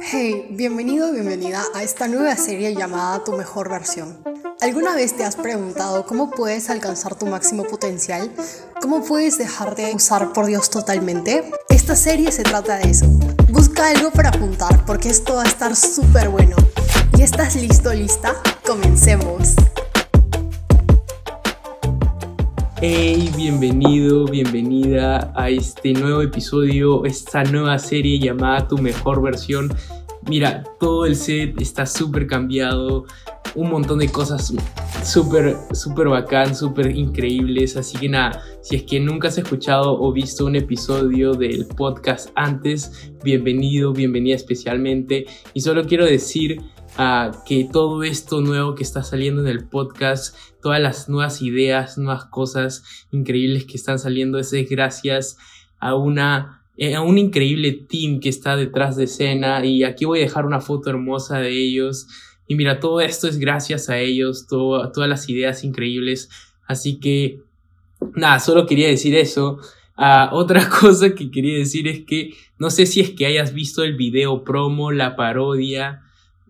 Hey, bienvenido o bienvenida a esta nueva serie llamada Tu mejor versión. ¿Alguna vez te has preguntado cómo puedes alcanzar tu máximo potencial? ¿Cómo puedes dejar de usar por Dios totalmente? Esta serie se trata de eso. Busca algo para apuntar porque esto va a estar súper bueno. ¿Y estás listo, lista? Comencemos. Hey, bienvenido, bienvenida a este nuevo episodio, esta nueva serie llamada Tu mejor versión. Mira, todo el set está súper cambiado, un montón de cosas súper, súper bacán, súper increíbles. Así que nada, si es que nunca has escuchado o visto un episodio del podcast antes, bienvenido, bienvenida especialmente. Y solo quiero decir que todo esto nuevo que está saliendo en el podcast, todas las nuevas ideas, nuevas cosas increíbles que están saliendo, es gracias a una eh, a un increíble team que está detrás de escena. Y aquí voy a dejar una foto hermosa de ellos. Y mira todo esto es gracias a ellos todas las ideas increíbles. Así que nada solo quería decir eso. Ah, otra cosa que quería decir es que no sé si es que hayas visto el video promo la parodia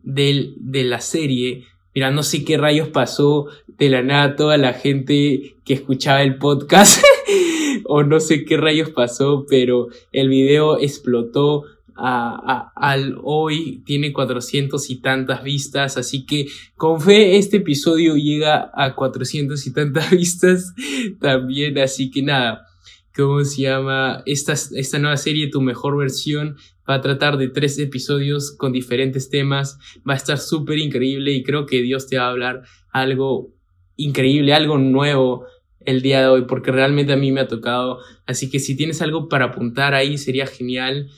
del, de la serie. Mira, no sé qué rayos pasó de la nada toda la gente que escuchaba el podcast o no sé qué rayos pasó, pero el video explotó a, al hoy tiene 400 y tantas vistas, así que con fe este episodio llega a 400 y tantas vistas también, así que nada, ¿cómo se llama? Esta, esta nueva serie, tu mejor versión, Va a tratar de tres episodios con diferentes temas. Va a estar súper increíble y creo que Dios te va a hablar algo increíble, algo nuevo el día de hoy, porque realmente a mí me ha tocado. Así que si tienes algo para apuntar ahí sería genial,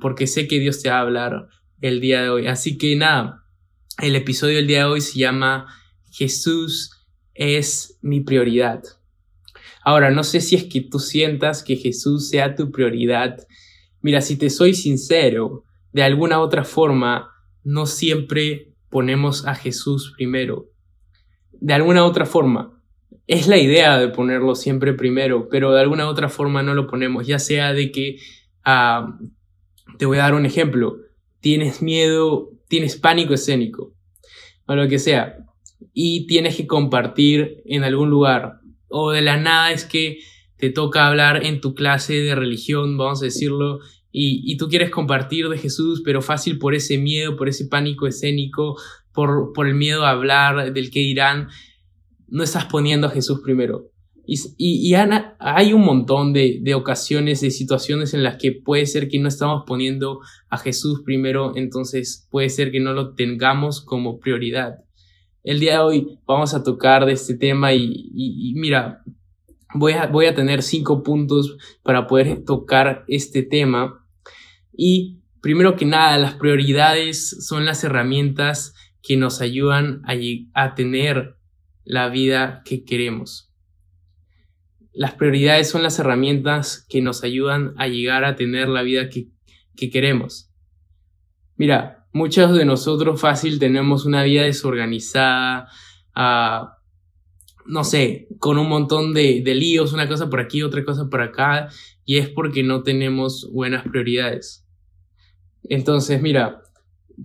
porque sé que Dios te va a hablar el día de hoy. Así que nada, el episodio del día de hoy se llama Jesús es mi prioridad. Ahora, no sé si es que tú sientas que Jesús sea tu prioridad Mira, si te soy sincero, de alguna otra forma, no siempre ponemos a Jesús primero. De alguna otra forma. Es la idea de ponerlo siempre primero, pero de alguna otra forma no lo ponemos. Ya sea de que, ah, te voy a dar un ejemplo, tienes miedo, tienes pánico escénico, o lo que sea, y tienes que compartir en algún lugar, o de la nada es que te toca hablar en tu clase de religión, vamos a decirlo, y, y, tú quieres compartir de Jesús, pero fácil por ese miedo, por ese pánico escénico, por, por el miedo a hablar del que dirán, no estás poniendo a Jesús primero. Y, y, Ana, hay un montón de, de, ocasiones, de situaciones en las que puede ser que no estamos poniendo a Jesús primero, entonces puede ser que no lo tengamos como prioridad. El día de hoy vamos a tocar de este tema y mira, Voy a, voy a tener cinco puntos para poder tocar este tema. Y primero que nada, las prioridades son las herramientas que nos ayudan a, a tener la vida que queremos. Las prioridades son las herramientas que nos ayudan a llegar a tener la vida que, que queremos. Mira, muchos de nosotros fácil tenemos una vida desorganizada, uh, no sé, con un montón de, de líos, una cosa por aquí, otra cosa por acá, y es porque no tenemos buenas prioridades. Entonces, mira,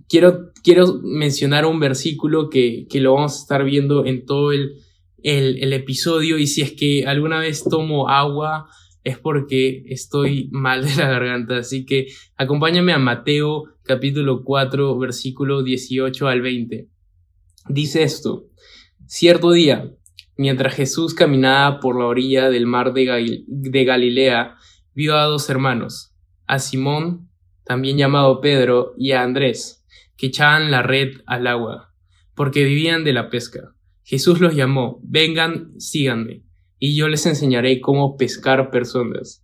quiero, quiero mencionar un versículo que, que, lo vamos a estar viendo en todo el, el, el, episodio y si es que alguna vez tomo agua es porque estoy mal de la garganta. Así que acompáñame a Mateo capítulo 4 versículo 18 al 20. Dice esto, cierto día, Mientras Jesús caminaba por la orilla del mar de, Galilea, vio a dos hermanos, a Simón, también llamado Pedro, y a Andrés, que echaban la red al agua, porque vivían de la pesca. Jesús los llamó, vengan, síganme, y yo les enseñaré cómo pescar personas.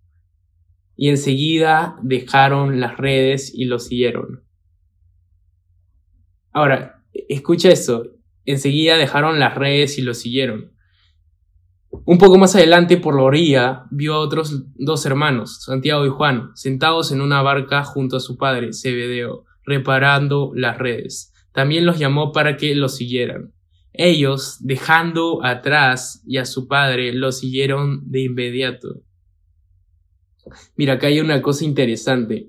Y enseguida dejaron las redes y los siguieron. Ahora, escucha esto, enseguida dejaron las redes y los siguieron. Un poco más adelante, por la orilla, vio a otros dos hermanos, Santiago y Juan, sentados en una barca junto a su padre, Zebedeo, reparando las redes. También los llamó para que los siguieran. Ellos, dejando atrás y a su padre, los siguieron de inmediato. Mira, acá hay una cosa interesante.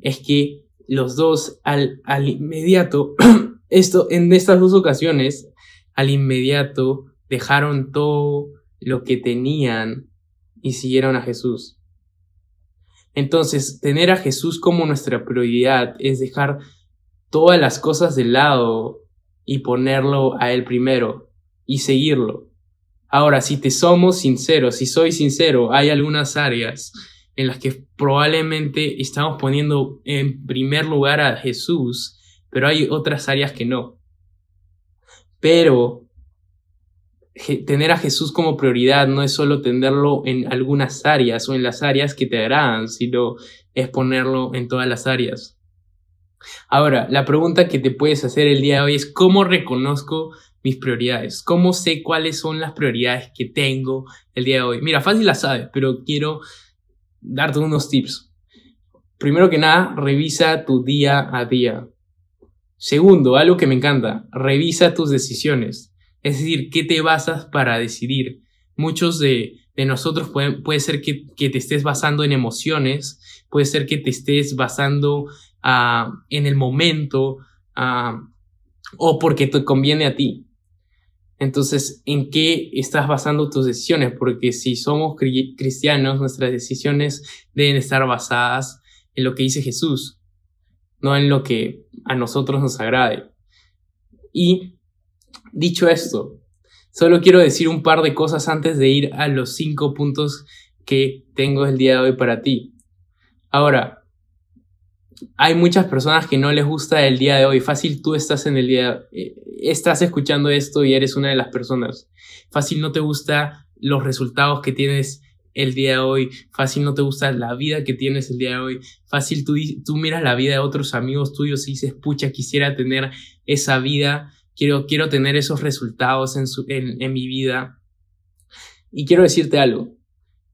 Es que los dos al, al inmediato, esto, en estas dos ocasiones, al inmediato dejaron todo lo que tenían y siguieron a Jesús. Entonces, tener a Jesús como nuestra prioridad es dejar todas las cosas de lado y ponerlo a Él primero y seguirlo. Ahora, si te somos sinceros, si soy sincero, hay algunas áreas en las que probablemente estamos poniendo en primer lugar a Jesús, pero hay otras áreas que no. Pero tener a Jesús como prioridad no es solo tenerlo en algunas áreas o en las áreas que te agradan, sino es ponerlo en todas las áreas. Ahora, la pregunta que te puedes hacer el día de hoy es ¿cómo reconozco mis prioridades? ¿Cómo sé cuáles son las prioridades que tengo el día de hoy? Mira, fácil la sabes, pero quiero darte unos tips. Primero que nada, revisa tu día a día. Segundo, algo que me encanta, revisa tus decisiones. Es decir, ¿qué te basas para decidir? Muchos de, nosotros pueden, puede ser que, te estés basando en emociones, puede ser que te estés basando uh, en el momento uh, o porque te conviene a ti. Entonces, ¿en qué estás basando tus decisiones? Porque si somos cristianos, nuestras decisiones deben estar basadas en lo que dice Jesús, no en lo que a nosotros nos agrade. Y dicho esto, solo quiero decir un par de cosas antes de ir a los cinco puntos que tengo el día de hoy para ti. Ahora, hay muchas personas que no les gusta el día de hoy. Fácil, tú estás en el día, eh, estás escuchando esto y eres una de las personas. Fácil, no te gusta los resultados que tienes el día de hoy. Fácil, no te gusta la vida que tienes el día de hoy. Fácil, tú, tú miras la vida de otros amigos tuyos y dices, pucha, quisiera tener esa vida. Quiero, quiero tener esos resultados en, su, en, mi vida. Y quiero decirte algo.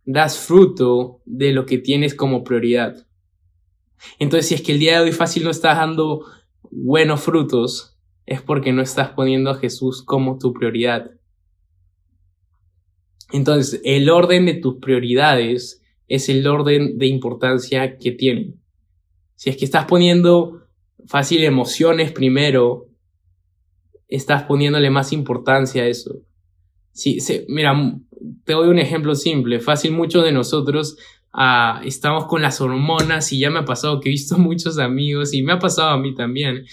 Das fruto de lo que tienes como prioridad. Entonces, si es que el día de hoy fácil no estás dando buenos frutos, es porque no estás poniendo a Jesús como tu prioridad. Entonces, el orden de tus prioridades es el orden de importancia que tienen. Si es que estás poniendo fácil emociones primero, estás poniéndole más importancia a eso. Si, mira, te doy un ejemplo simple. Fácil, muchos de nosotros estamos con las hormonas y ya me ha pasado que he visto muchos amigos y me ha pasado a mí también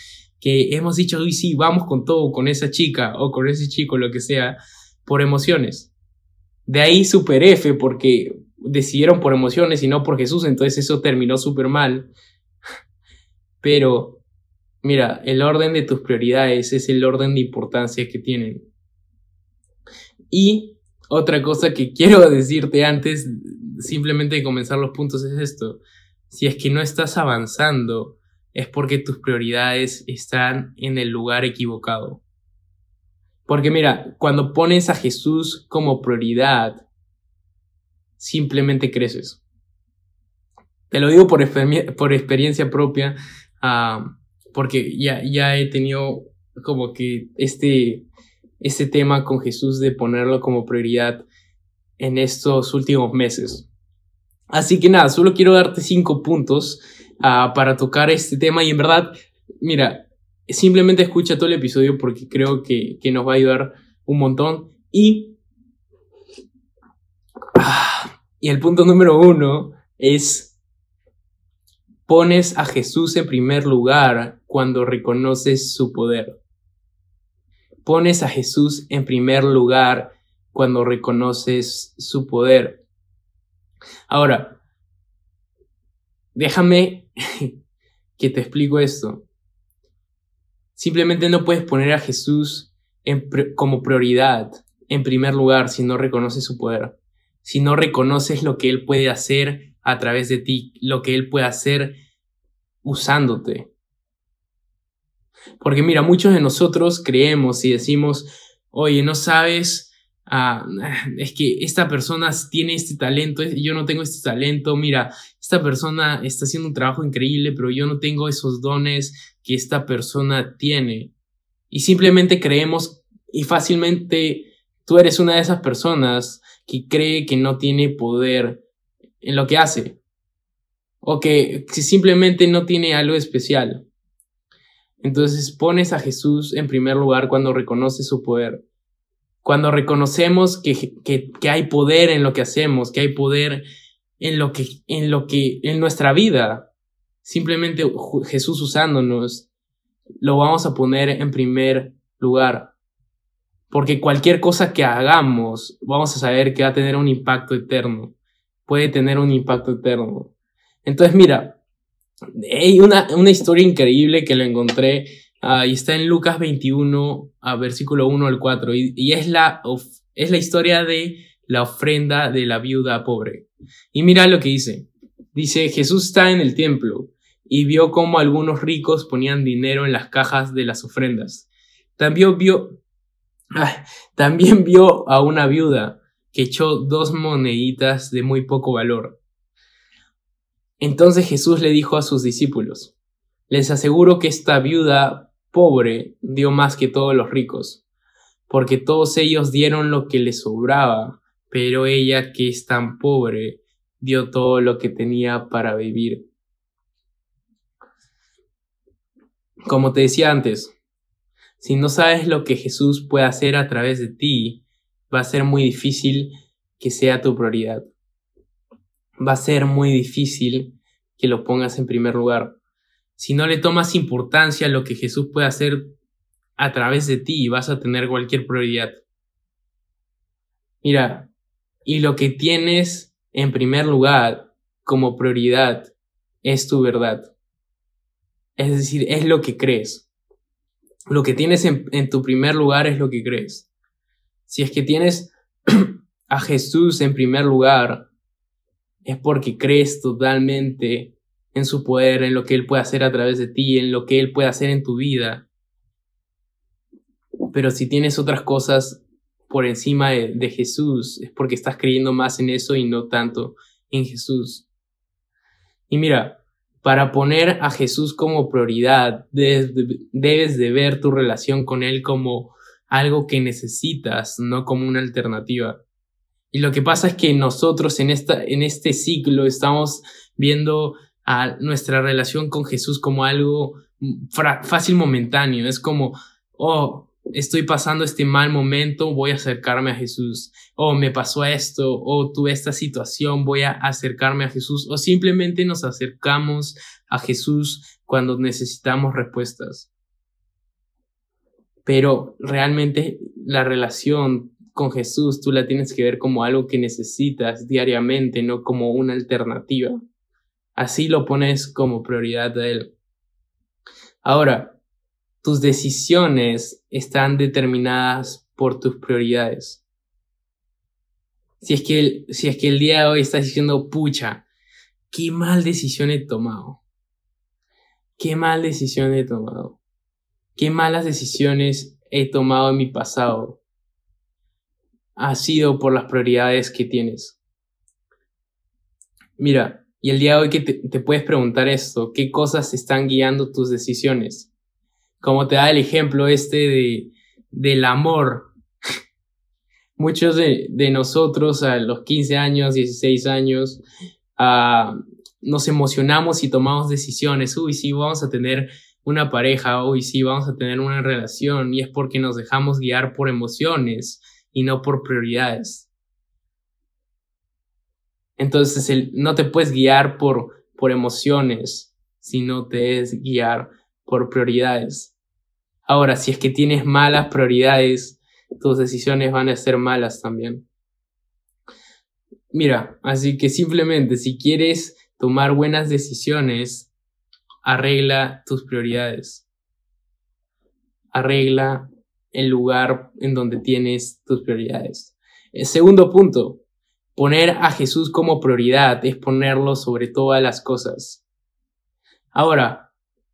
que hemos dicho, uy, sí, vamos con todo, con esa chica o con ese chico, lo que sea, por emociones. De ahí super F porque decidieron por emociones y no por Jesús, entonces eso terminó súper mal. Pero, mira, el orden de tus prioridades es el orden de importancia que tienen. Y otra cosa que quiero decirte antes simplemente de comenzar los puntos es esto. Si es que no estás avanzando, es porque tus prioridades están en el lugar equivocado. Porque mira, cuando pones a Jesús como prioridad, simplemente creces. Te lo digo por, por experiencia propia, porque ya, ya he tenido como que este, este tema con Jesús de ponerlo como prioridad en estos últimos meses. Así que nada, solo quiero darte cinco puntos uh, para tocar este tema y en verdad, mira, simplemente escucha todo el episodio porque creo que, que nos va a ayudar un montón. Y, uh, y el punto número uno es, pones a Jesús en primer lugar cuando reconoces su poder pones a Jesús en primer lugar cuando reconoces su poder. Ahora, déjame que te explico esto. Simplemente no puedes poner a Jesús como prioridad en primer lugar si no reconoces su poder, si no reconoces lo que Él puede hacer a través de ti, lo que Él puede hacer usándote. Porque mira, muchos de nosotros creemos y decimos, oye, no sabes, ah, es que esta persona tiene este talento, yo no tengo este talento, mira, esta persona está haciendo un trabajo increíble, pero yo no tengo esos dones que esta persona tiene. Y simplemente creemos y fácilmente tú eres una de esas personas que cree que no tiene poder en lo que hace. o que simplemente no tiene algo especial. Entonces pones a Jesús en primer lugar cuando reconoces su poder. Cuando reconocemos que, que, hay poder en lo que hacemos, que hay poder en lo que, en lo que, en nuestra vida. Simplemente Jesús usándonos, lo vamos a poner en primer lugar. Porque cualquier cosa que hagamos, vamos a saber que va a tener un impacto eterno. Puede tener un impacto eterno. Entonces, mira, hay una, una historia increíble que lo encontré y está en Lucas 21, a versículo 1 al 4, y, es, la, es la historia de la ofrenda de la viuda pobre. Y mira lo que dice. Dice, Jesús está en el templo y vio cómo algunos ricos ponían dinero en las cajas de las ofrendas. También vio, también vio a una viuda que echó dos moneditas de muy poco valor. Entonces Jesús le dijo a sus discípulos, les aseguro que esta viuda pobre dio más que todos los ricos, porque todos ellos dieron lo que les sobraba, pero ella que es tan pobre dio todo lo que tenía para vivir. Como te decía antes, si no sabes lo que Jesús puede hacer a través de ti, va a ser muy difícil que sea tu prioridad va a ser muy difícil que lo pongas en primer lugar. Si no le tomas importancia a lo que Jesús puede hacer a través de ti, vas a tener cualquier prioridad. Mira, y lo que tienes en primer lugar como prioridad es tu verdad. Es decir, es lo que crees. Lo que tienes en, en tu primer lugar es lo que crees. Si es que tienes a Jesús en primer lugar, es porque crees totalmente en su poder, en lo que Él puede hacer a través de ti, en lo que Él puede hacer en tu vida. Pero si tienes otras cosas por encima de, Jesús, es porque estás creyendo más en eso y no tanto en Jesús. Y mira, para poner a Jesús como prioridad, debes de ver tu relación con Él como algo que necesitas, no como una alternativa. Y lo que pasa es que nosotros en, esta, en este ciclo estamos viendo a nuestra relación con Jesús como algo fácil momentáneo. Es como, oh, estoy pasando este mal momento, voy a acercarme a Jesús. Oh, me pasó esto, oh, tuve esta situación, voy a acercarme a Jesús. O simplemente nos acercamos a Jesús cuando necesitamos respuestas. Pero realmente la relación con Jesús tú la tienes que ver como algo que necesitas diariamente, no como una alternativa. Así lo pones como prioridad a Él. Ahora, tus decisiones están determinadas por tus prioridades. Si es que el, si es que el día de hoy estás diciendo, pucha, qué mal decisión he tomado. Qué mal decisión he tomado. Qué malas decisiones he tomado en mi pasado ha sido por las prioridades que tienes. Mira, y el día de hoy que te, puedes preguntar esto, ¿qué cosas están guiando tus decisiones? Como te da el ejemplo este de, del amor. Muchos de, nosotros a los 15 años, 16 años, ah, nos emocionamos y tomamos decisiones. Uy, sí, vamos a tener una pareja, uy, sí, vamos a tener una relación, y es porque nos dejamos guiar por emociones y no por prioridades. Entonces no te puedes guiar por, por emociones, sino te es guiar por prioridades. Ahora, si es que tienes malas prioridades, tus decisiones van a ser malas también. Mira, así que simplemente si quieres tomar buenas decisiones, arregla tus prioridades. Arregla el lugar en donde tienes tus prioridades. El segundo punto, poner a Jesús como prioridad es ponerlo sobre todas las cosas. Ahora,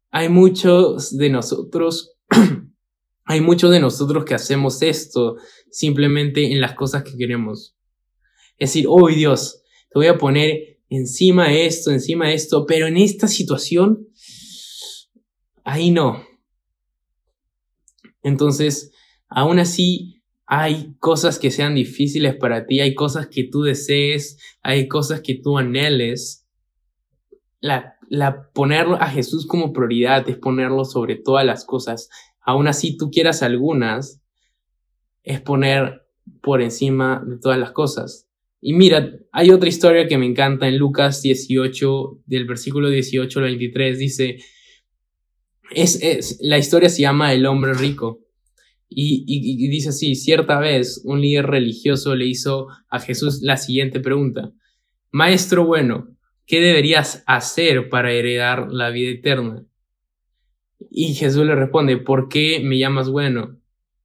hay muchos de nosotros, hay muchos de nosotros que hacemos esto simplemente en las cosas que queremos. Es decir, oh Dios, te voy a poner encima de esto, encima de esto, pero en esta situación, ahí no. Entonces, aún así, hay cosas que sean difíciles para ti, hay cosas que tú desees, hay cosas que tú anheles, la, la poner a Jesús como prioridad es ponerlo sobre todas las cosas. Aún así tú quieras algunas, es poner por encima de todas las cosas. Y mira, hay otra historia que me encanta en Lucas 18, del versículo 18 al 23, dice, es, es, la historia se llama El hombre rico. Y, y, dice así, cierta vez un líder religioso le hizo a Jesús la siguiente pregunta, Maestro bueno, ¿qué deberías hacer para heredar la vida eterna? Y Jesús le responde, ¿por qué me llamas bueno?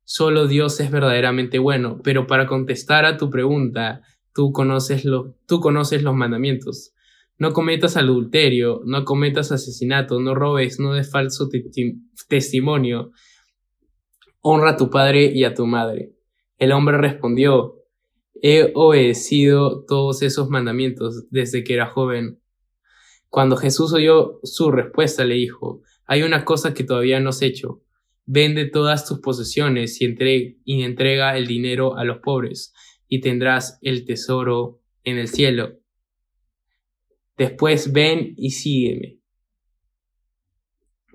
Solo Dios es verdaderamente bueno, pero para contestar a tu pregunta, tú conoces, lo, tú conoces los mandamientos. No cometas adulterio, no cometas asesinato, no robes, no des falso testimonio. Honra a tu padre y a tu madre. El hombre respondió, he obedecido todos esos mandamientos desde que era joven. Cuando Jesús oyó su respuesta, le dijo, hay una cosa que todavía no has hecho. Vende todas tus posesiones y, y entrega el dinero a los pobres, y tendrás el tesoro en el cielo. Después ven y sígueme.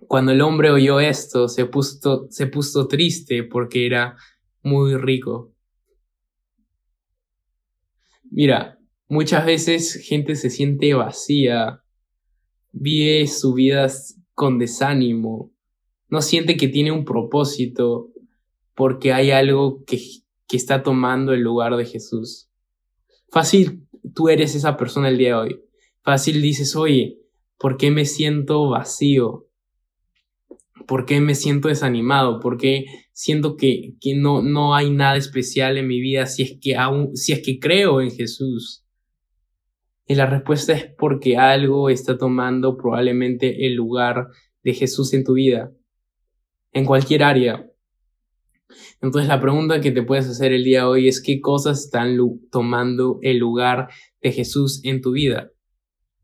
Cuando el hombre oyó esto, se puso, se puso triste porque era muy rico. Mira, muchas veces gente se siente vacía, vive su vida con desánimo, no siente que tiene un propósito porque hay algo que, que está tomando el lugar de Jesús. Fácil, tú eres esa persona el día de hoy. Fácil dices, oye, ¿por qué me siento vacío? ¿Por qué me siento desanimado? ¿Por qué siento que, que no, no hay nada especial en mi vida si es, que aún, si es que creo en Jesús? Y la respuesta es porque algo está tomando probablemente el lugar de Jesús en tu vida en cualquier área. Entonces la pregunta que te puedes hacer el día de hoy es qué cosas están tomando el lugar de Jesús en tu vida.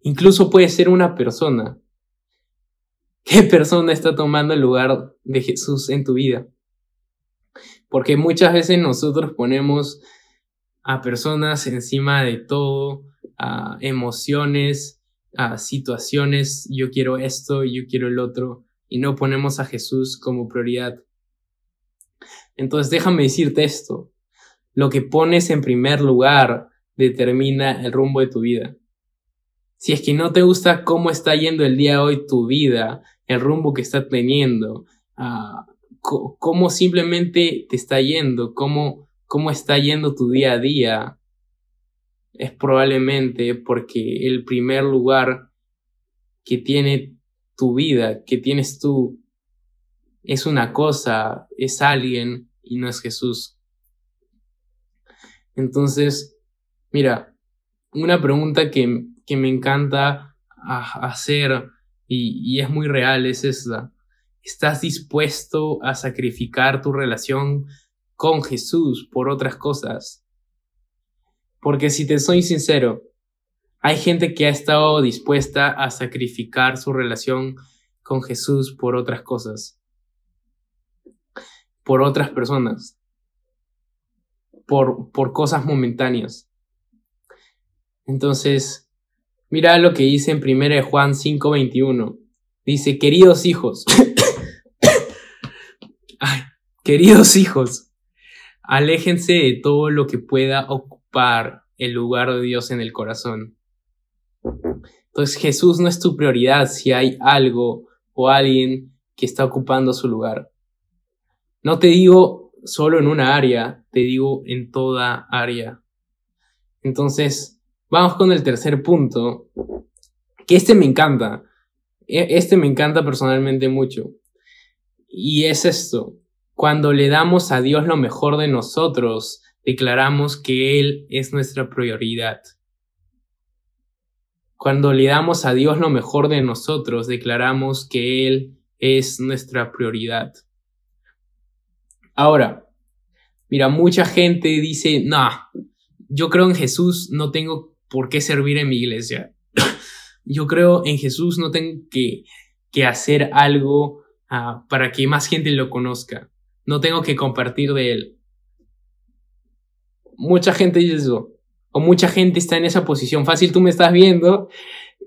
Incluso puede ser una persona. ¿Qué persona está tomando el lugar de Jesús en tu vida? Porque muchas veces nosotros ponemos a personas encima de todo, a emociones, a situaciones, yo quiero esto, yo quiero el otro y no ponemos a Jesús como prioridad. Entonces déjame decirte esto, lo que pones en primer lugar determina el rumbo de tu vida. Si es que no te gusta cómo está yendo el día de hoy tu vida, el rumbo que está teniendo, uh, cómo simplemente te está yendo, cómo, cómo está yendo tu día a día, es probablemente porque el primer lugar que tiene tu vida, que tienes tú, es una cosa, es alguien y no es Jesús. Entonces, mira, una pregunta que, que me encanta hacer y, es muy real es esta. ¿Estás dispuesto a sacrificar tu relación con Jesús por otras cosas? Porque si te soy sincero, hay gente que ha estado dispuesta a sacrificar su relación con Jesús por otras cosas, por otras personas, por, por cosas momentáneas. Entonces, mira lo que dice en 1 Juan 5:21. Dice, queridos hijos, queridos hijos, aléjense de todo lo que pueda ocupar el lugar de Dios en el corazón entonces Jesús no es tu prioridad si hay algo o alguien que está ocupando su lugar. No te digo solo en una área, te digo en toda área. Entonces, vamos con el tercer punto, que este me encanta. E, este me encanta personalmente mucho. Y es esto, cuando le damos a Dios lo mejor de nosotros, declaramos que Él es nuestra prioridad. Cuando le damos a Dios lo mejor de nosotros, declaramos que Él es nuestra prioridad. Ahora, mira, mucha gente dice, no, yo creo en Jesús, no tengo por qué servir en mi iglesia. yo creo en Jesús, no tengo que, que hacer algo uh, para que más gente lo conozca. No tengo que compartir de Él. Mucha gente dice eso o mucha gente está en esa posición. Fácil, tú me estás viendo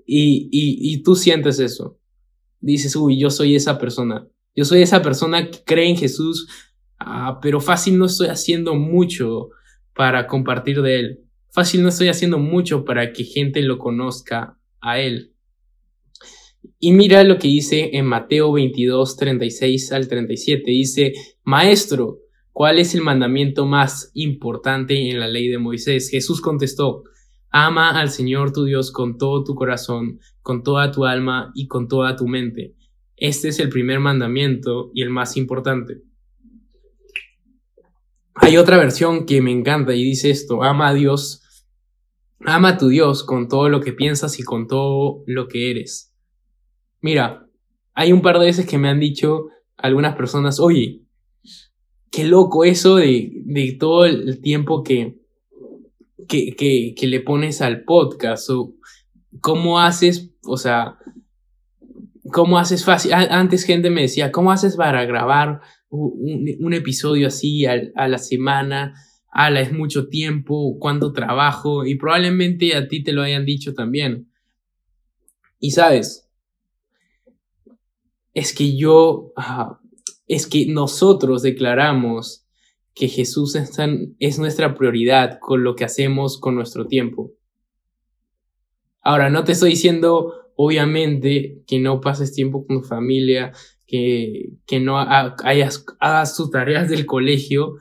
y, y, tú sientes eso. Dices, uy, yo soy esa persona. Yo soy esa persona que cree en Jesús, ah, pero fácil no estoy haciendo mucho para compartir de Él. Fácil no estoy haciendo mucho para que gente lo conozca a Él. Y mira lo que dice en Mateo 22, 36 al 37. Dice, Maestro, ¿cuál es el mandamiento más importante en la ley de Moisés? Jesús contestó, Ama al Señor tu Dios con todo tu corazón, con toda tu alma y con toda tu mente. Este es el primer mandamiento y el más importante. Hay otra versión que me encanta y dice esto, ama a Dios, ama a tu Dios con todo lo que piensas y con todo lo que eres. Mira, hay un par de veces que me han dicho algunas personas, oye, qué loco eso de, de todo el tiempo que, que, que, le pones al podcast o cómo haces, o sea, cómo haces fácil. Antes gente me decía, ¿cómo haces para grabar un, episodio así a, la semana? Ala, es mucho tiempo, cuánto trabajo, y probablemente a ti te lo hayan dicho también. Y sabes, es que yo, es que nosotros declaramos que Jesús es, nuestra prioridad con lo que hacemos con nuestro tiempo. Ahora, no te estoy diciendo, obviamente, que no pases tiempo con tu familia, que, que no hayas, hagas tus tareas del colegio,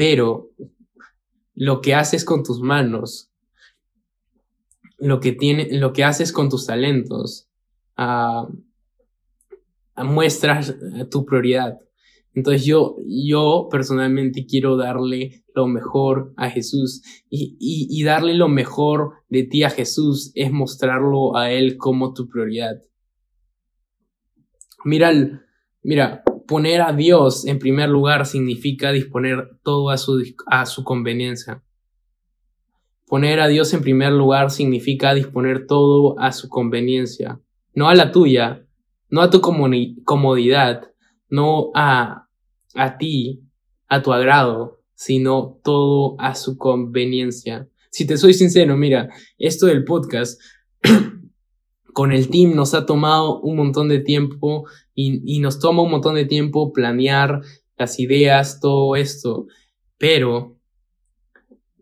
pero lo que haces con tus manos, lo que, tiene, lo que haces con tus talentos, uh, muestras tu prioridad. Entonces yo, yo personalmente quiero darle lo mejor a Jesús y, y, darle lo mejor de ti a Jesús es mostrarlo a Él como tu prioridad. Mira, mira, poner a Dios en primer lugar significa disponer todo a su, a su conveniencia. Poner a Dios en primer lugar significa disponer todo a su conveniencia, no a la tuya, no a tu comodidad, no a, a ti, a tu agrado, sino todo a su conveniencia. Si te soy sincero, mira, esto del podcast con el team nos ha tomado un montón de tiempo y, y, nos toma un montón de tiempo planear las ideas, todo esto, pero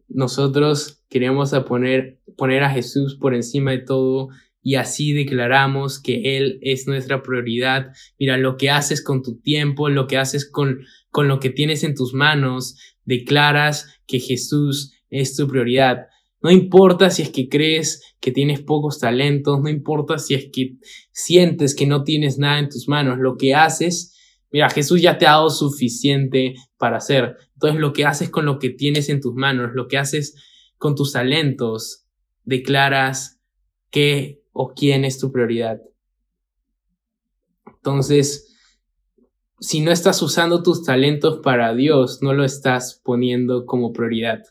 nosotros queremos poner, poner a Jesús por encima de todo y así declaramos que Él es nuestra prioridad. Mira, lo que haces con tu tiempo, lo que haces con, con lo que tienes en tus manos, declaras que Jesús es tu prioridad. No importa si es que crees que tienes pocos talentos, no importa si es que sientes que no tienes nada en tus manos, lo que haces, mira, Jesús ya te ha dado suficiente para hacer. Entonces lo que haces con lo que tienes en tus manos, lo que haces con tus talentos, declaras que o quién es tu prioridad. Entonces, si no estás usando tus talentos para Dios, no lo estás poniendo como prioridad.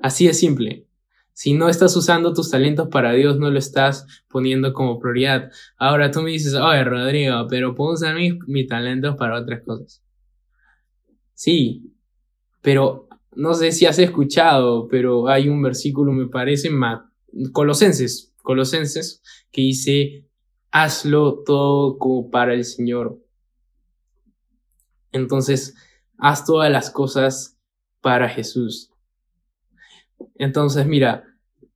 Así de simple. Si no estás usando tus talentos para Dios, no lo estás poniendo como prioridad. Ahora tú me dices, oye Rodrigo, pero puedo usar mis, mis talentos para otras cosas. Sí, pero no sé si has escuchado, pero hay un versículo, me parece, Colosenses Colosenses, que dice, hazlo todo como para el Señor. Entonces, haz todas las cosas para Jesús. Entonces, mira,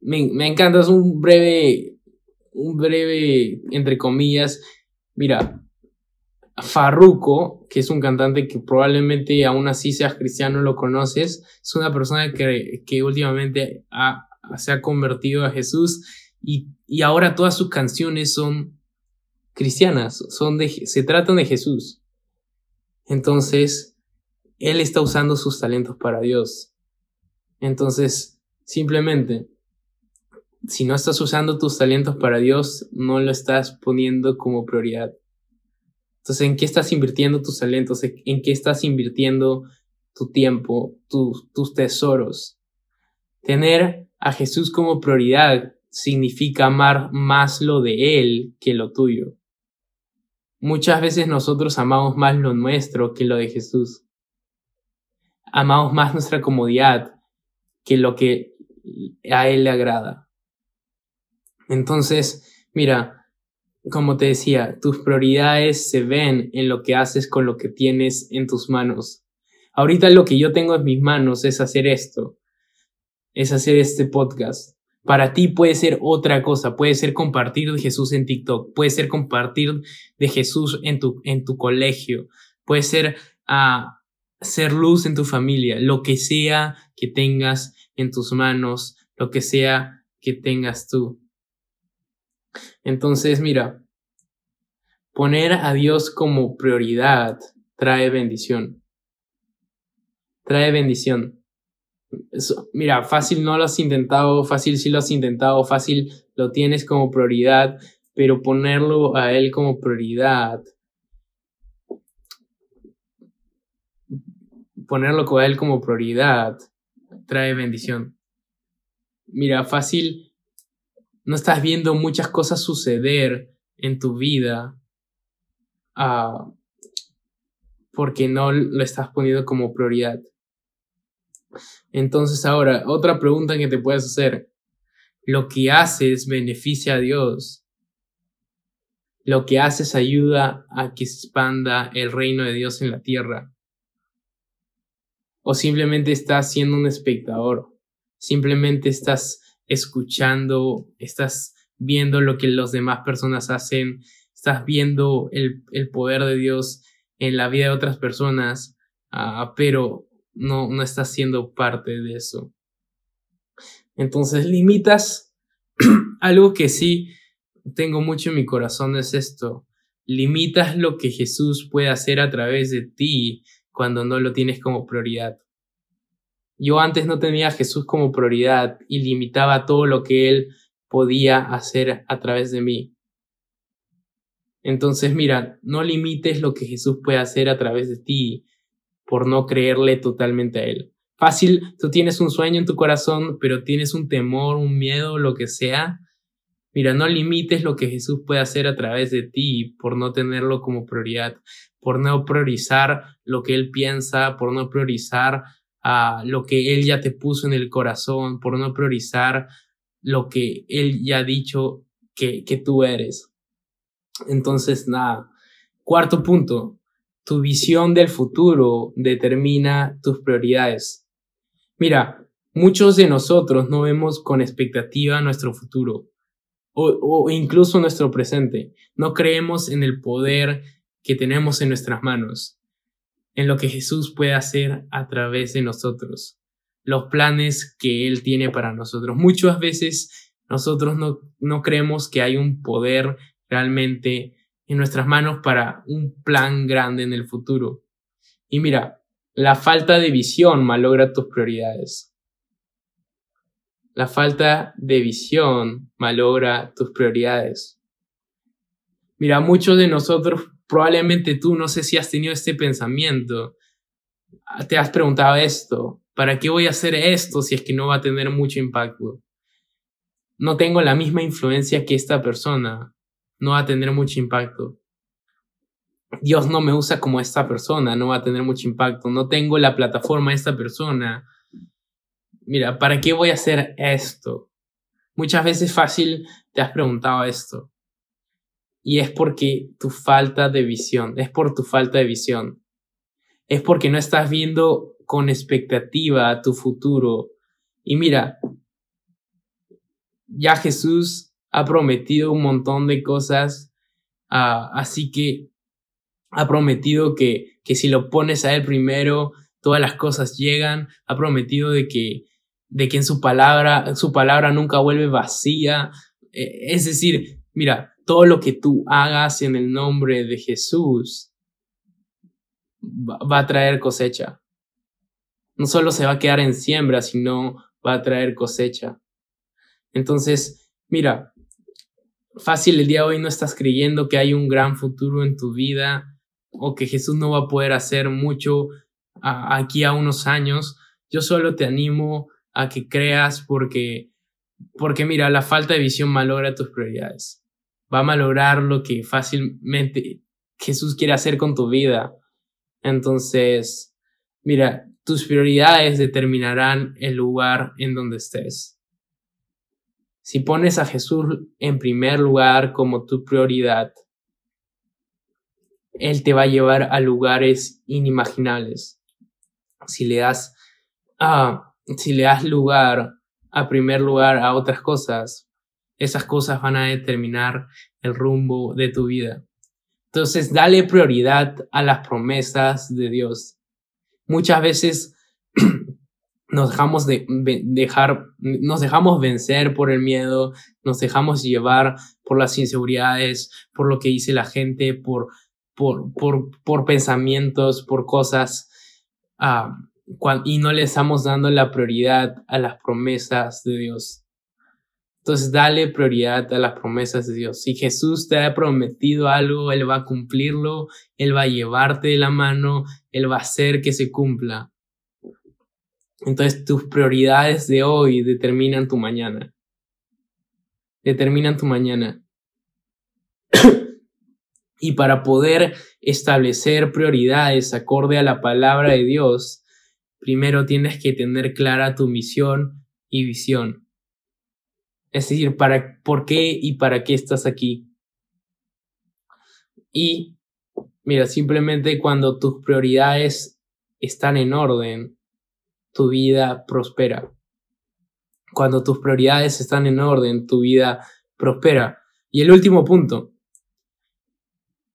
me, me encanta, es un breve, un breve, entre comillas, mira, Farruko, que es un cantante que probablemente aún así seas cristiano, lo conoces, es una persona que, que últimamente se ha convertido a Jesús y, ahora todas sus canciones son cristianas, son de, se tratan de Jesús. Entonces, Él está usando sus talentos para Dios. Entonces, simplemente, si no estás usando tus talentos para Dios, no lo estás poniendo como prioridad. Entonces, ¿en qué estás invirtiendo tus talentos? ¿En qué estás invirtiendo tu tiempo, tus tesoros? Tener a Jesús como prioridad significa amar más lo de Él que lo tuyo. Muchas veces nosotros amamos más lo nuestro que lo de Jesús. Amamos más nuestra comodidad que lo que a Él le agrada. Entonces, mira, como te decía, tus prioridades se ven en lo que haces con lo que tienes en tus manos. Ahorita lo que yo tengo en mis manos es hacer esto, es hacer este podcast. Para ti puede ser otra cosa, puede ser compartir de Jesús en TikTok, puede ser compartir de Jesús en tu, en tu colegio, puede ser a ser luz en tu familia, lo que sea que tengas en tus manos, lo que sea que tengas tú. Entonces, mira, poner a Dios como prioridad trae bendición. Trae bendición. mira, fácil no lo has intentado, fácil sí lo has intentado, fácil lo tienes como prioridad, pero ponerlo a Él como prioridad ponerlo a él como prioridad trae bendición. Mira, fácil, no estás viendo muchas cosas suceder en tu vida uh, porque no lo estás poniendo como prioridad. Entonces ahora, otra pregunta que te puedes hacer. ¿Lo que haces beneficia a Dios? ¿Lo que haces ayuda a que expanda el reino de Dios en la tierra? O simplemente estás siendo un espectador, simplemente estás escuchando, estás viendo lo que las demás personas hacen, estás viendo el, poder de Dios en la vida de otras personas, ah, pero no, no estás siendo parte de eso. Entonces limitas algo que sí tengo mucho en mi corazón es esto. Limitas lo que Jesús puede hacer a través de ti cuando no lo tienes como prioridad. Yo antes no tenía a Jesús como prioridad y limitaba todo lo que Él podía hacer a través de mí. Entonces, mira, no limites lo que Jesús puede hacer a través de ti por no creerle totalmente a Él. Fácil, tú tienes un sueño en tu corazón, pero tienes un temor, un miedo, lo que sea. Mira, no limites lo que Jesús puede hacer a través de ti por no tenerlo como prioridad por no priorizar lo que Él piensa, por no priorizar a lo que Él ya te puso en el corazón, por no priorizar lo que Él ya ha dicho que, que tú eres. Entonces, nada. Cuarto punto, tu visión del futuro determina tus prioridades. Mira, muchos de nosotros no vemos con expectativa nuestro futuro o, o incluso nuestro presente. No creemos en el poder que tenemos en nuestras manos, en lo que Jesús puede hacer a través de nosotros, los planes que Él tiene para nosotros. Muchas veces nosotros no, no creemos que hay un poder realmente en nuestras manos para un plan grande en el futuro. Y mira, la falta de visión malogra tus prioridades. La falta de visión malogra tus prioridades. Mira, muchos de nosotros probablemente tú no sé si has tenido este pensamiento, te has preguntado esto, ¿para qué voy a hacer esto si es que no va a tener mucho impacto? No tengo la misma influencia que esta persona, no va a tener mucho impacto. Dios no me usa como esta persona, no va a tener mucho impacto. No tengo la plataforma de esta persona. Mira, ¿para qué voy a hacer esto? Muchas veces fácil te has preguntado esto. Y es porque tu falta de visión, es por tu falta de visión. Es porque no estás viendo con expectativa tu futuro. Y mira, ya Jesús ha prometido un montón de cosas, uh, así que ha prometido que, que si lo pones a Él primero, todas las cosas llegan, ha prometido de que, de que en su palabra, su palabra nunca vuelve vacía. E, es decir, mira, todo lo que tú hagas en el nombre de Jesús va a traer cosecha. No solo se va a quedar en siembra, sino va a traer cosecha. Entonces, mira, fácil el día de hoy no estás creyendo que hay un gran futuro en tu vida o que Jesús no va a poder hacer mucho aquí a unos años. Yo solo te animo a que creas porque, porque mira, la falta de visión malogra tus prioridades va a malograr lo que fácilmente Jesús quiere hacer con tu vida. Entonces, mira, tus prioridades determinarán el lugar en donde estés. Si pones a Jesús en primer lugar como tu prioridad, Él te va a llevar a lugares inimaginables. Si le das, ah, si le das lugar a primer lugar a otras cosas, esas cosas van a determinar el rumbo de tu vida. Entonces, dale prioridad a las promesas de Dios. Muchas veces nos dejamos de, dejar, nos dejamos vencer por el miedo, nos dejamos llevar por las inseguridades, por lo que dice la gente, por, por, por, por pensamientos, por cosas, ah, y no le estamos dando la prioridad a las promesas de Dios. Entonces, dale prioridad a las promesas de Dios. Si Jesús te ha prometido algo, Él va a cumplirlo, Él va a llevarte de la mano, Él va a hacer que se cumpla. Entonces tus prioridades de hoy determinan tu mañana. Determinan tu mañana. y para poder establecer prioridades acorde a la palabra de Dios, primero tienes que tener clara tu misión y visión. Es decir, para por qué y para qué estás aquí. Y mira, simplemente cuando tus prioridades están en orden, tu vida prospera. Cuando tus prioridades están en orden, tu vida prospera. Y el último punto,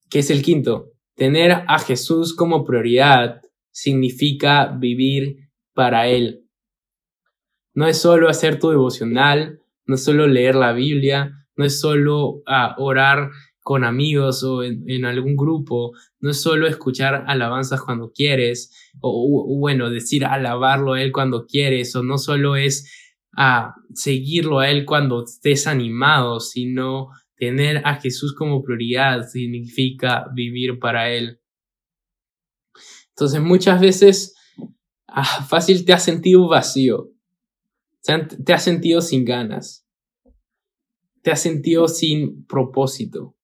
que es el quinto, tener a Jesús como prioridad significa vivir para Él. No es solo hacer tu devocional, no es solo leer la Biblia, no es solo ah, orar con amigos o en, algún grupo, no es solo escuchar alabanzas cuando quieres, o, bueno, decir alabarlo a Él cuando quieres, o no solo es a seguirlo a Él cuando estés animado, sino tener a Jesús como prioridad significa vivir para Él. Entonces muchas veces ah, fácil te has sentido vacío, te has sentido sin ganas, te has sentido sin propósito.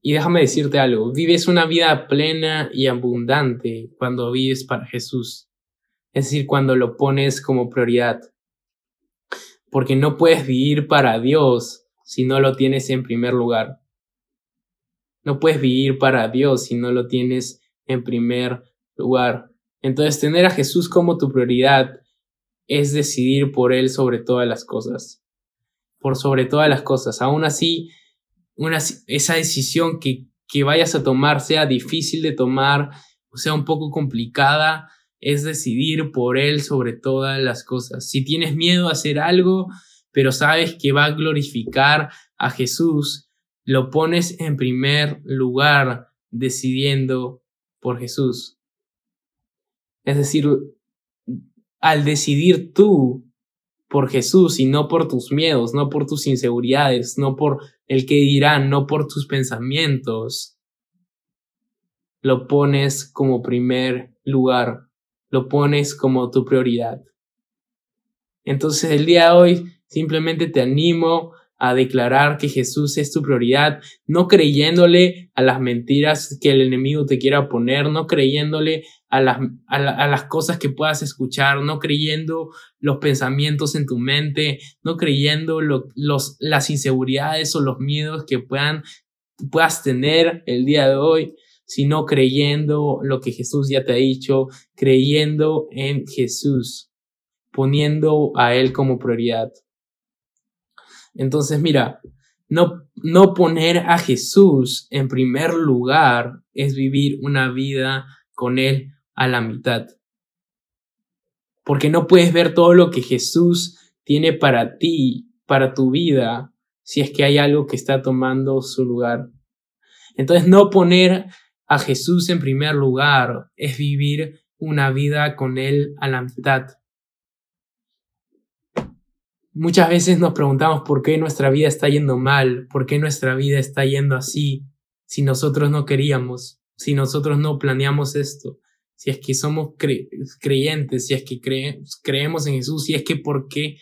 Y déjame decirte algo, vives una vida plena y abundante cuando vives para Jesús. Es decir, cuando lo pones como prioridad. Porque no puedes vivir para Dios si no lo tienes en primer lugar. No puedes vivir para Dios si no lo tienes en primer lugar. Entonces, tener a Jesús como tu prioridad es decidir por Él sobre todas las cosas. Por sobre todas las cosas. Aún así, una, esa decisión que, que vayas a tomar sea difícil de tomar o sea un poco complicada, es decidir por él sobre todas las cosas. Si tienes miedo a hacer algo, pero sabes que va a glorificar a Jesús, lo pones en primer lugar decidiendo por Jesús. Es decir, al decidir tú por Jesús y no por tus miedos, no por tus inseguridades, no por el que dirán, no por tus pensamientos. Lo pones como primer lugar, lo pones como tu prioridad. Entonces el día de hoy simplemente te animo a declarar que Jesús es tu prioridad, no creyéndole a las mentiras que el enemigo te quiera poner, no creyéndole a las, a, las cosas que puedas escuchar, no creyendo los pensamientos en tu mente, no creyendo los, las inseguridades o los miedos que puedan, puedas tener el día de hoy, sino creyendo lo que Jesús ya te ha dicho, creyendo en Jesús, poniendo a Él como prioridad. Entonces, mira, no, no poner a Jesús en primer lugar es vivir una vida con Él a la mitad. Porque no puedes ver todo lo que Jesús tiene para ti, para tu vida, si es que hay algo que está tomando su lugar. Entonces, no poner a Jesús en primer lugar es vivir una vida con Él a la mitad. Muchas veces nos preguntamos por qué nuestra vida está yendo mal, por qué nuestra vida está yendo así, si nosotros no queríamos, si nosotros no planeamos esto, si es que somos creyentes, si es que creemos en Jesús, si es que por qué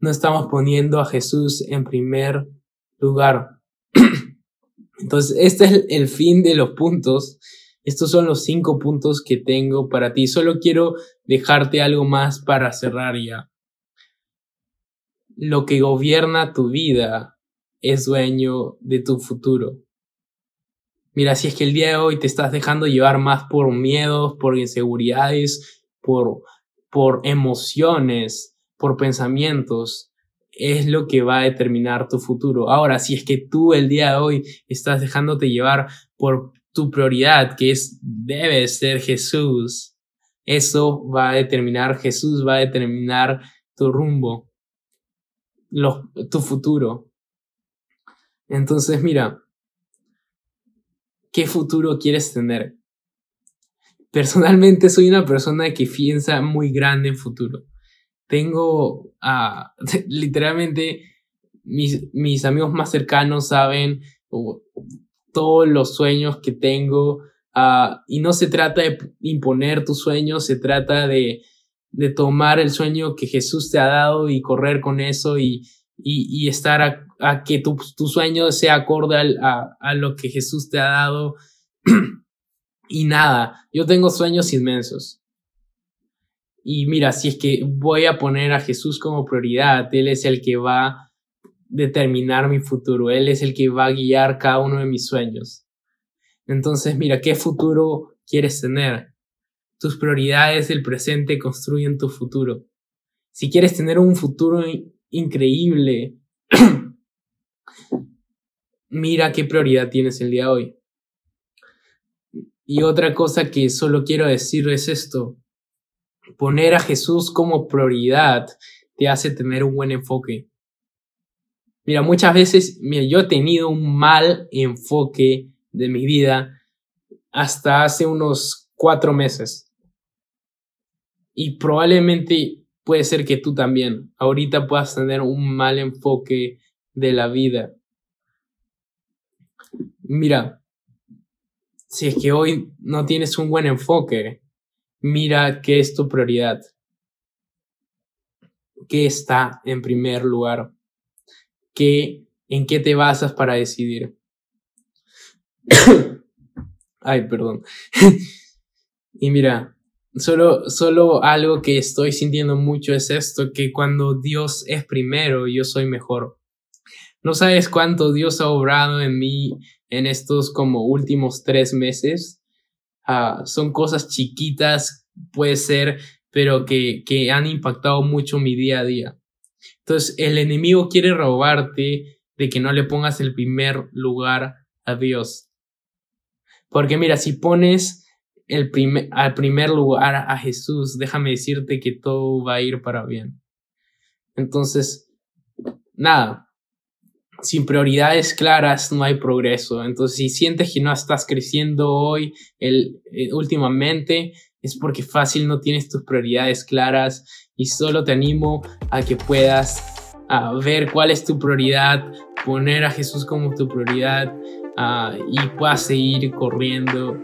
no estamos poniendo a Jesús en primer lugar. Entonces, este es el fin de los puntos. Estos son los cinco puntos que tengo para ti. Solo quiero dejarte algo más para cerrar ya. Lo que gobierna tu vida es dueño de tu futuro. Mira, si es que el día de hoy te estás dejando llevar más por miedos, por inseguridades, por, por emociones, por pensamientos, es lo que va a determinar tu futuro. Ahora, si es que tú el día de hoy estás dejándote llevar por tu prioridad, que es, debe ser Jesús, eso va a determinar, Jesús va a determinar tu rumbo, tu futuro. Entonces, mira, ¿qué futuro quieres tener? Personalmente soy una persona que piensa muy grande en futuro tengo a literalmente mis, mis, amigos más cercanos saben todos los sueños que tengo uh, y no se trata de imponer tus sueños, se trata de, de tomar el sueño que Jesús te ha dado y correr con eso y, y, y estar a, a, que tu, tu sueño sea acorde a, a lo que Jesús te ha dado. y nada, yo tengo sueños inmensos. Y mira, si es que voy a poner a Jesús como prioridad, Él es el que va a determinar mi futuro, Él es el que va a guiar cada uno de mis sueños. Entonces, mira, ¿qué futuro quieres tener? Tus prioridades del presente construyen tu futuro. Si quieres tener un futuro increíble, mira qué prioridad tienes el día de hoy. Y otra cosa que solo quiero decir es esto poner a Jesús como prioridad te hace tener un buen enfoque. Mira, muchas veces, yo he tenido un mal enfoque de mi vida hasta hace unos cuatro meses. Y probablemente puede ser que tú también ahorita puedas tener un mal enfoque de la vida. Mira, si es que hoy no tienes un buen enfoque, mira qué es tu prioridad, qué está en primer lugar, qué, en qué te basas para decidir. Ay, perdón. y mira, solo, solo algo que estoy sintiendo mucho es esto, que cuando Dios es primero, yo soy mejor. No sabes cuánto Dios ha obrado en mí en estos como últimos tres meses Ah, son cosas chiquitas, puede ser, pero que, que han impactado mucho mi día a día. Entonces, el enemigo quiere robarte de que no le pongas el primer lugar a Dios. Porque mira, si pones al primer lugar a Jesús, déjame decirte que todo va a ir para bien. Entonces, nada, sin prioridades claras no hay progreso. Entonces, si sientes que no estás creciendo hoy, el, eh, últimamente, es porque fácil no tienes tus prioridades claras y solo te animo a que puedas a ver cuál es tu prioridad, poner a Jesús como tu prioridad y puedas seguir corriendo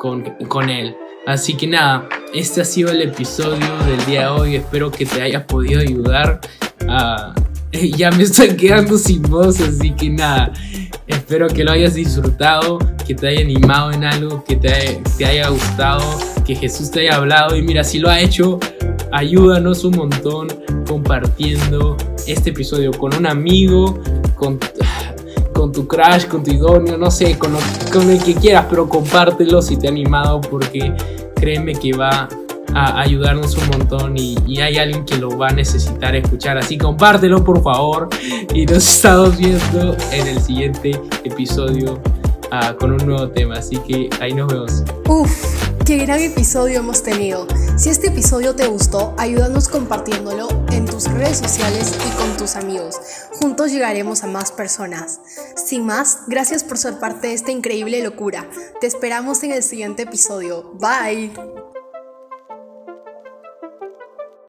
con, con Él. Así que nada, este ha sido el episodio del día de hoy. Espero que te haya podido ayudar a ya me estoy quedando sin voz, así que nada. Espero que lo hayas disfrutado, que te haya animado en algo, que te, te haya gustado, que Jesús te haya hablado. Y mira, si lo ha hecho, ayúdanos un montón compartiendo este episodio con un amigo, con, con tu crush, con tu idóneo, no sé, con, el que quieras, pero compártelo si te ha animado porque créeme que va a ayudarnos un montón y, hay alguien que lo va a necesitar escuchar. Así compártelo por favor y nos estamos viendo en el siguiente episodio ah, con un nuevo tema. Así que ahí nos vemos. Uf, qué gran episodio hemos tenido. Si este episodio te gustó, ayúdanos compartiéndolo en tus redes sociales y con tus amigos. Juntos llegaremos a más personas. Sin más, gracias por ser parte de esta increíble locura. Te esperamos en el siguiente episodio. Bye.